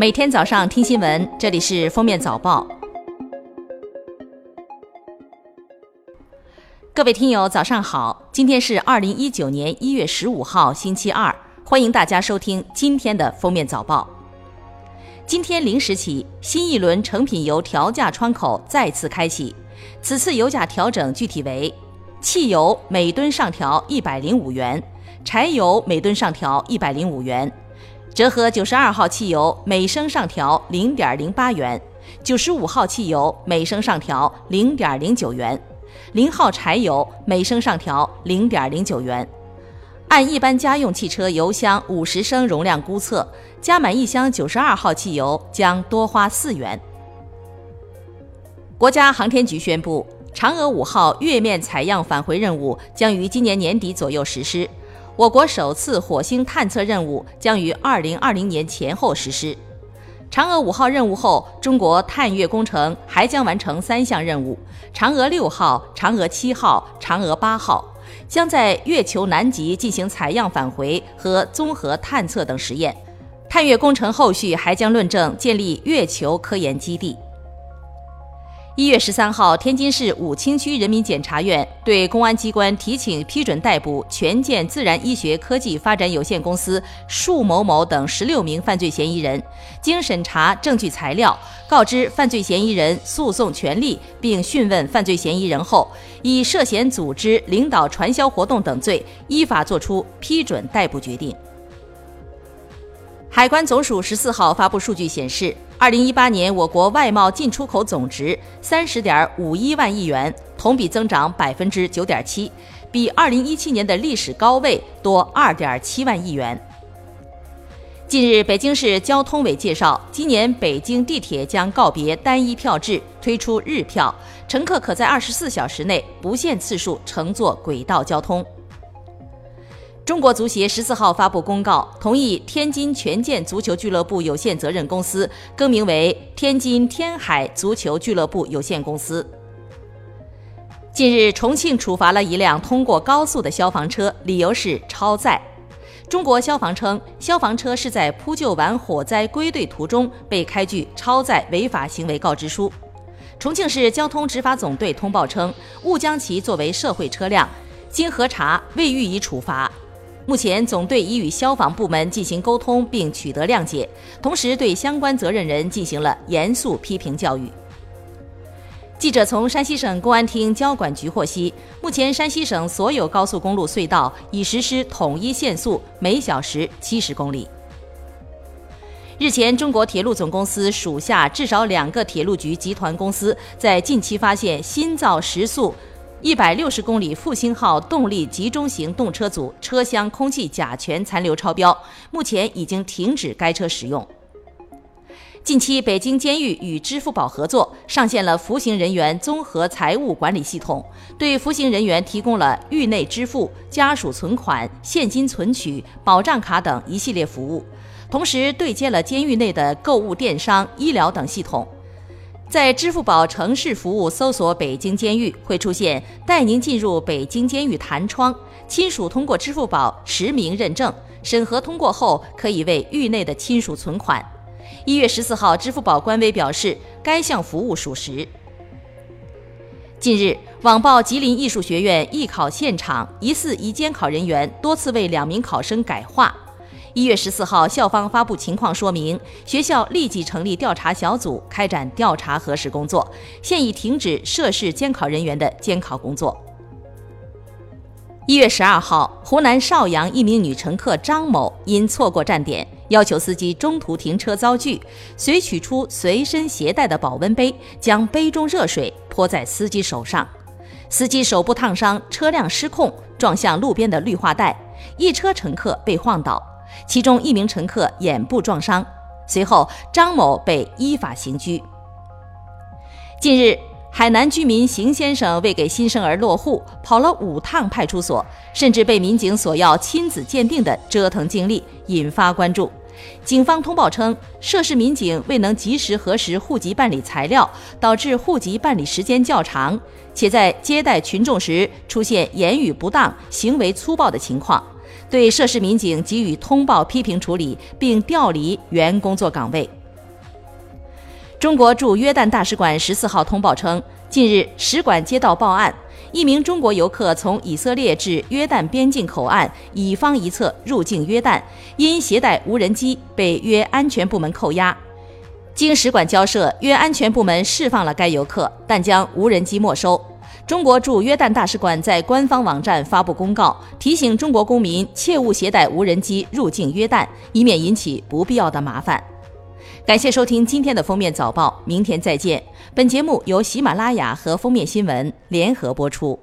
每天早上听新闻，这里是封面早报。各位听友，早上好！今天是二零一九年一月十五号，星期二，欢迎大家收听今天的封面早报。今天零时起，新一轮成品油调价窗口再次开启，此次油价调整具体为：汽油每吨上调一百零五元，柴油每吨上调一百零五元。折合九十二号汽油每升上调零点零八元，九十五号汽油每升上调零点零九元，零号柴油每升上调零点零九元。按一般家用汽车油箱五十升容量估测，加满一箱九十二号汽油将多花四元。国家航天局宣布，嫦娥五号月面采样返回任务将于今年年底左右实施。我国首次火星探测任务将于二零二零年前后实施。嫦娥五号任务后，中国探月工程还将完成三项任务：嫦娥六号、嫦娥七号、嫦娥八号，将在月球南极进行采样返回和综合探测等实验。探月工程后续还将论证建立月球科研基地。一月十三号，天津市武清区人民检察院对公安机关提请批准逮捕权健自然医学科技发展有限公司束某某等十六名犯罪嫌疑人。经审查证据材料，告知犯罪嫌疑人诉讼权利，并讯问犯罪嫌疑人后，以涉嫌组织、领导传销活动等罪，依法作出批准逮捕决定。海关总署十四号发布数据显示。二零一八年，我国外贸进出口总值三十点五一万亿元，同比增长百分之九点七，比二零一七年的历史高位多二点七万亿元。近日，北京市交通委介绍，今年北京地铁将告别单一票制，推出日票，乘客可在二十四小时内不限次数乘坐轨道交通。中国足协十四号发布公告，同意天津权健足球俱乐部有限责任公司更名为天津天海足球俱乐部有限公司。近日，重庆处罚了一辆通过高速的消防车，理由是超载。中国消防称，消防车是在扑救完火灾归队途中被开具超载违法行为告知书。重庆市交通执法总队通报称，误将其作为社会车辆，经核查未予以处罚。目前，总队已与消防部门进行沟通，并取得谅解，同时对相关责任人进行了严肃批评教育。记者从山西省公安厅交管局获悉，目前山西省所有高速公路隧道已实施统一限速，每小时七十公里。日前，中国铁路总公司属下至少两个铁路局集团公司在近期发现新造时速。一百六十公里复兴号动力集中型动车组车厢空气甲醛残留超标，目前已经停止该车使用。近期，北京监狱与支付宝合作，上线了服刑人员综合财务管理系统，对服刑人员提供了狱内支付、家属存款、现金存取、保障卡等一系列服务，同时对接了监狱内的购物电商、医疗等系统。在支付宝城市服务搜索北京监狱，会出现带您进入北京监狱弹窗。亲属通过支付宝实名认证审核通过后，可以为狱内的亲属存款。一月十四号，支付宝官微表示，该项服务属实。近日，网曝吉林艺术学院艺考现场疑似一监考人员多次为两名考生改话。一月十四号，校方发布情况说明，学校立即成立调查小组，开展调查核实工作，现已停止涉事监考人员的监考工作。一月十二号，湖南邵阳一名女乘客张某因错过站点，要求司机中途停车遭拒，遂取出随身携带的保温杯，将杯中热水泼在司机手上，司机手部烫伤，车辆失控撞向路边的绿化带，一车乘客被晃倒。其中一名乘客眼部撞伤，随后张某被依法刑拘。近日，海南居民邢先生为给新生儿落户，跑了五趟派出所，甚至被民警索要亲子鉴定的折腾经历引发关注。警方通报称，涉事民警未能及时核实户籍办理材料，导致户籍办理时间较长，且在接待群众时出现言语不当、行为粗暴的情况。对涉事民警给予通报批评处理，并调离原工作岗位。中国驻约旦大使馆十四号通报称，近日使馆接到报案，一名中国游客从以色列至约旦边境口岸乙方一侧入境约旦，因携带无人机被约安全部门扣押。经使馆交涉，约安全部门释放了该游客，但将无人机没收。中国驻约旦大使馆在官方网站发布公告，提醒中国公民切勿携带无人机入境约旦，以免引起不必要的麻烦。感谢收听今天的封面早报，明天再见。本节目由喜马拉雅和封面新闻联合播出。